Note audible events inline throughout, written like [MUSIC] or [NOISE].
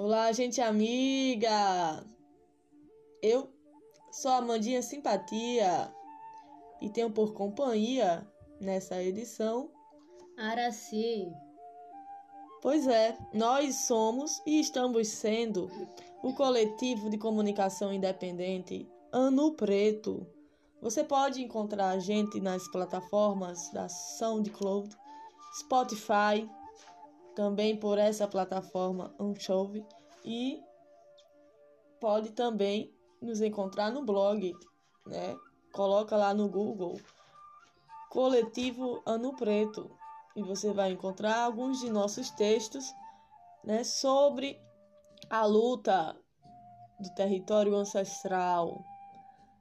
Olá, gente amiga! Eu sou a Amandinha Simpatia e tenho por companhia nessa edição Araci. Pois é, nós somos e estamos sendo o coletivo de comunicação independente Ano Preto. Você pode encontrar a gente nas plataformas da SoundCloud, Spotify, também por essa plataforma Anchove e pode também nos encontrar no blog, né? Coloca lá no Google Coletivo Ano Preto e você vai encontrar alguns de nossos textos, né, sobre a luta do território ancestral,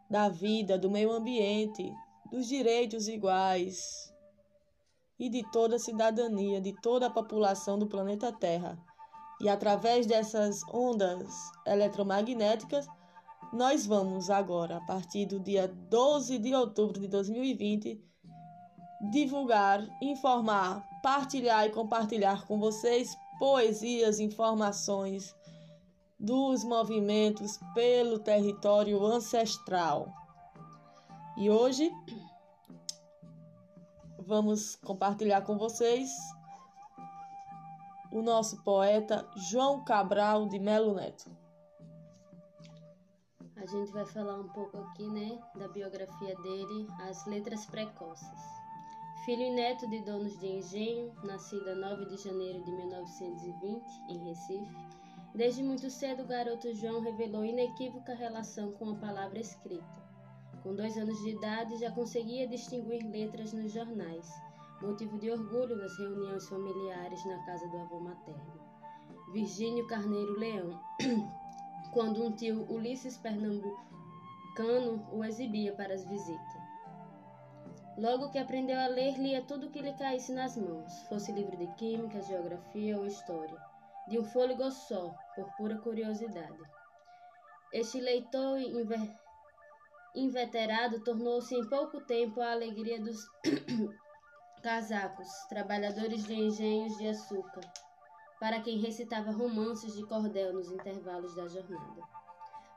da vida, do meio ambiente, dos direitos iguais, e de toda a cidadania, de toda a população do planeta Terra. E através dessas ondas eletromagnéticas, nós vamos agora, a partir do dia 12 de outubro de 2020, divulgar, informar, partilhar e compartilhar com vocês poesias, informações dos movimentos pelo território ancestral. E hoje vamos compartilhar com vocês o nosso poeta João Cabral de Melo Neto. A gente vai falar um pouco aqui, né, da biografia dele, As Letras Precoces. Filho e neto de donos de engenho, nascido a 9 de janeiro de 1920 em Recife, desde muito cedo o garoto João revelou inequívoca relação com a palavra escrita. Com dois anos de idade, já conseguia distinguir letras nos jornais, motivo de orgulho nas reuniões familiares na casa do avô materno. Virgínio Carneiro Leão, [CLEARS THROAT] quando um tio Ulisses Pernambucano o exibia para as visitas. Logo que aprendeu a ler, lia tudo o que lhe caísse nas mãos, fosse livro de química, geografia ou história, de um fôlego só, por pura curiosidade. Este leitor inveterado tornou-se em pouco tempo a alegria dos [CLEARS THROAT] casacos, trabalhadores de engenhos de açúcar, para quem recitava romances de cordel nos intervalos da jornada.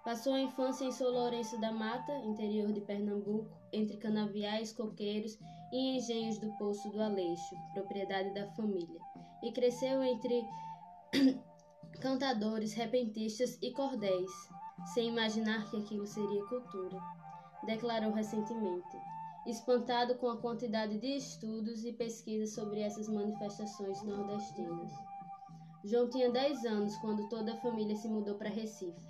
Passou a infância em São Lourenço da Mata, interior de Pernambuco, entre canaviais, coqueiros e engenhos do Poço do Aleixo, propriedade da família, e cresceu entre [CLEARS THROAT] cantadores, repentistas e cordéis, sem imaginar que aquilo seria cultura declarou recentemente, espantado com a quantidade de estudos e pesquisas sobre essas manifestações nordestinas. João tinha 10 anos quando toda a família se mudou para Recife.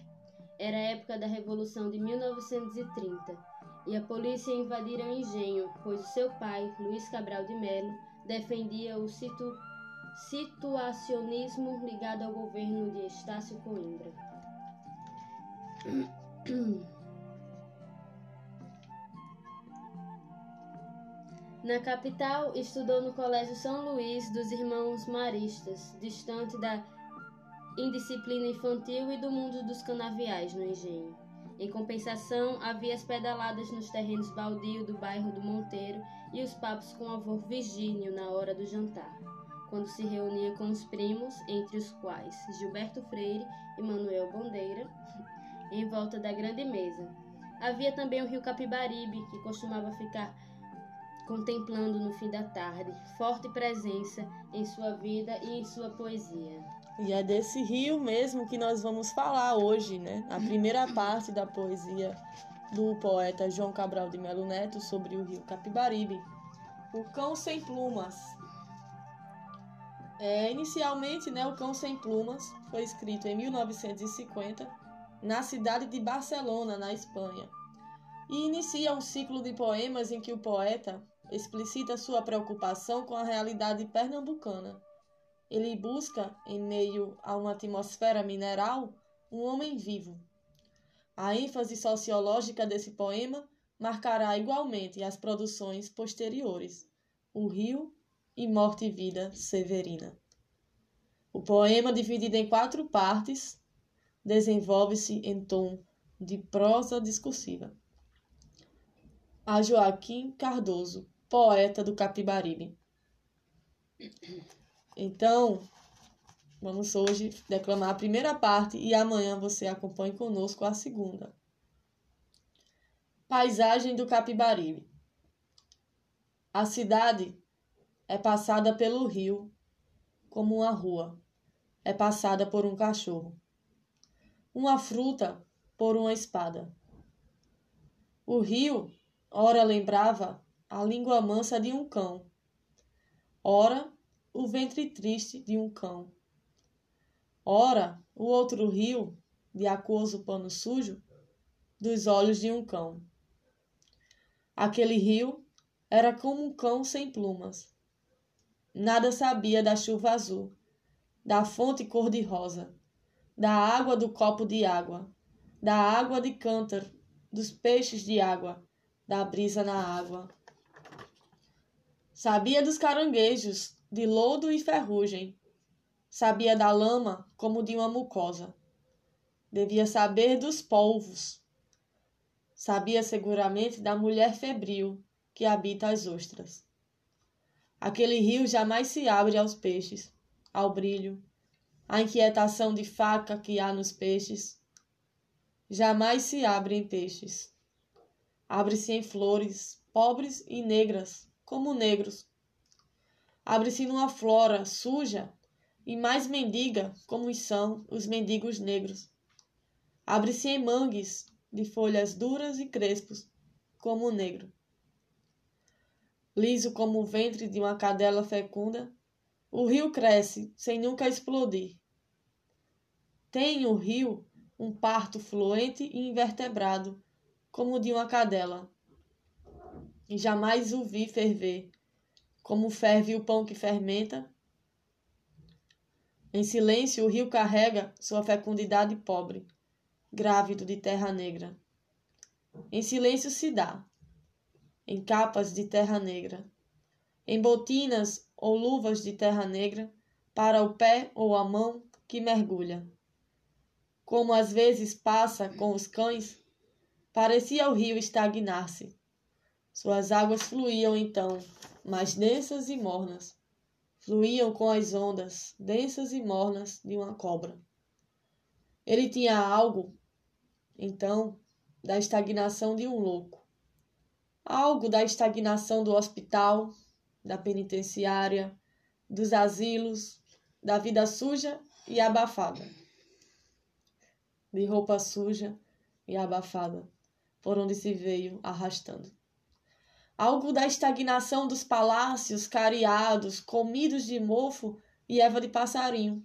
Era a época da Revolução de 1930 e a polícia invadiram o engenho, pois o seu pai, Luiz Cabral de Melo, defendia o situ situacionismo ligado ao governo de Estácio Coimbra. [CLEARS THROAT] Na capital, estudou no Colégio São Luís dos Irmãos Maristas, distante da indisciplina infantil e do mundo dos canaviais no engenho. Em compensação, havia as pedaladas nos terrenos baldios do bairro do Monteiro e os papos com o avô Virgínio na hora do jantar, quando se reunia com os primos, entre os quais Gilberto Freire e Manuel Bandeira, em volta da grande mesa. Havia também o rio Capibaribe, que costumava ficar contemplando no fim da tarde, forte presença em sua vida e em sua poesia. E é desse rio mesmo que nós vamos falar hoje, né? A primeira [LAUGHS] parte da poesia do poeta João Cabral de Melo Neto sobre o rio Capibaribe, O Cão Sem Plumas. É, inicialmente, né, O Cão Sem Plumas foi escrito em 1950 na cidade de Barcelona, na Espanha, e inicia um ciclo de poemas em que o poeta explicita sua preocupação com a realidade pernambucana. Ele busca, em meio a uma atmosfera mineral, um homem vivo. A ênfase sociológica desse poema marcará igualmente as produções posteriores, O Rio e Morte e Vida Severina. O poema, dividido em quatro partes, desenvolve-se em tom de prosa discursiva. A Joaquim Cardoso, poeta do Capibaribe. Então, Vamos hoje declamar a primeira parte e amanhã você acompanhe conosco a segunda. Paisagem do Capibaribe. A cidade é passada pelo rio como uma rua, é passada por um cachorro. Uma fruta por uma espada. O rio, ora lembrava a língua mansa de um cão, ora o ventre triste de um cão Ora, o outro rio, de aquoso pano sujo, dos olhos de um cão. Aquele rio era como um cão sem plumas. Nada sabia da chuva azul, da fonte cor-de-rosa, da água do copo de água, da água de cântaro, dos peixes de água, da brisa na água. Sabia dos caranguejos, de lodo e ferrugem, Sabia da lama como de uma mucosa. Devia saber dos polvos. Sabia seguramente da mulher febril que habita as ostras. Aquele rio jamais se abre aos peixes, ao brilho, à inquietação de faca que há nos peixes. Jamais se abre em peixes. Abre-se em flores, pobres e negras, como negros. Abre-se numa flora suja e mais mendiga como são os mendigos negros. Abre-se em mangues de folhas duras e crespos, como o negro. Liso como o ventre de uma cadela fecunda, o rio cresce sem nunca explodir. Tem o rio um parto fluente e invertebrado, como o de uma cadela. E jamais o vi ferver, como ferve o pão que fermenta, em silêncio, o rio carrega sua fecundidade pobre, grávido de terra negra. Em silêncio se dá, em capas de terra negra, em botinas ou luvas de terra negra, para o pé ou a mão que mergulha. Como às vezes passa com os cães, parecia o rio estagnar-se. Suas águas fluíam então, mais densas e mornas, fluíam com as ondas densas e mornas de uma cobra. Ele tinha algo, então, da estagnação de um louco, algo da estagnação do hospital, da penitenciária, dos asilos, da vida suja e abafada, de roupa suja e abafada, por onde se veio arrastando algo da estagnação dos palácios cariados, comidos de mofo e erva de passarinho,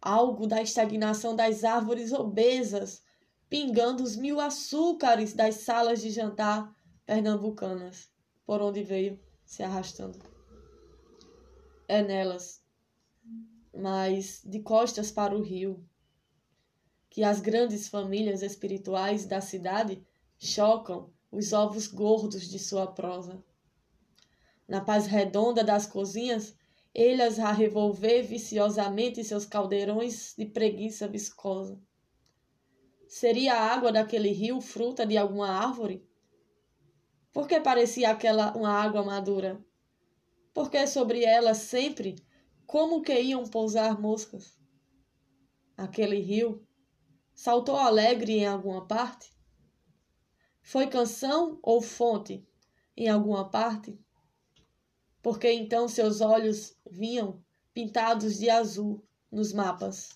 algo da estagnação das árvores obesas, pingando os mil açúcares das salas de jantar pernambucanas, por onde veio se arrastando. É nelas, mas de costas para o rio, que as grandes famílias espirituais da cidade chocam os ovos gordos de sua prosa. Na paz redonda das cozinhas, elhas a revolver viciosamente seus caldeirões de preguiça viscosa. Seria a água daquele rio fruta de alguma árvore? Por que parecia aquela uma água madura? Porque sobre ela sempre como que iam pousar moscas? Aquele rio saltou alegre em alguma parte? Foi canção ou fonte em alguma parte? Porque então seus olhos vinham pintados de azul nos mapas.